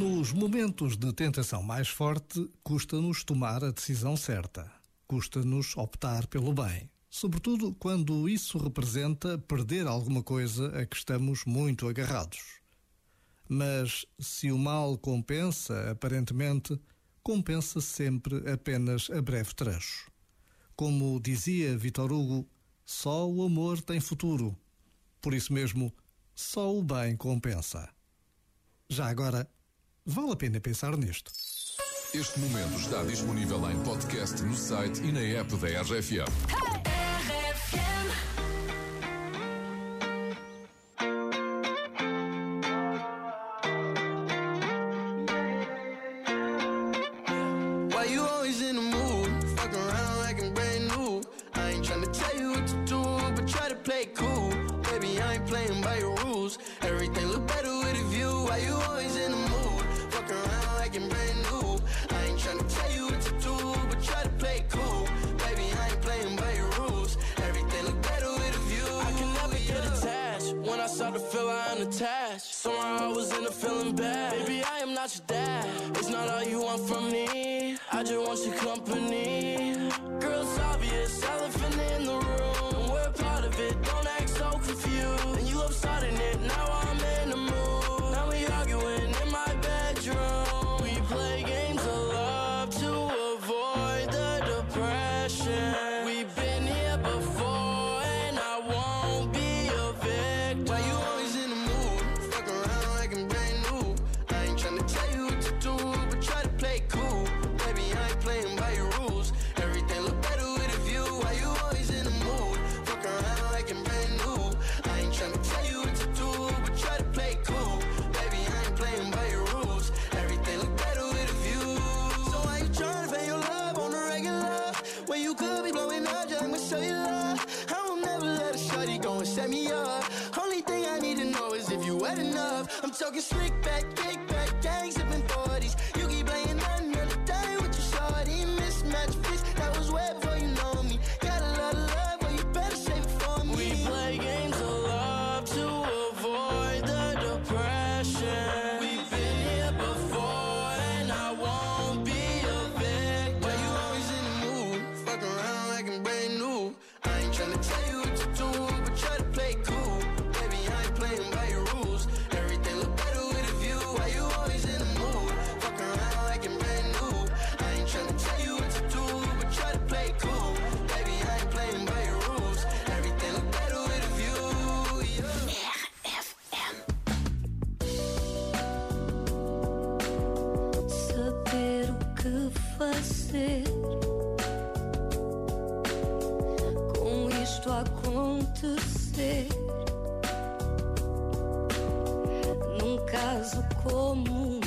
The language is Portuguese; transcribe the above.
Nos momentos de tentação mais forte, custa-nos tomar a decisão certa, custa-nos optar pelo bem, sobretudo quando isso representa perder alguma coisa a que estamos muito agarrados. Mas se o mal compensa, aparentemente, compensa sempre apenas a breve trecho. Como dizia Vitor Hugo, só o amor tem futuro. Por isso mesmo, só o bem compensa. Já agora, Vale a pena pensar nisto. Este momento está disponível em podcast no site e na app da RFM. Hey! cool. Baby, I ain't playing by your rules. Everything look better with a view. Why you always in the mood? unattached. Somehow I was in a feeling bad. Baby, I am not your dad. It's not all you want from me. I just want your company. Girl, it's obvious, elephant in the room. We're part of it, don't act so confused. And you love starting it, now I'm in the mood. Now we arguing. talking slick back, kick back, gangs ser. Num caso comum.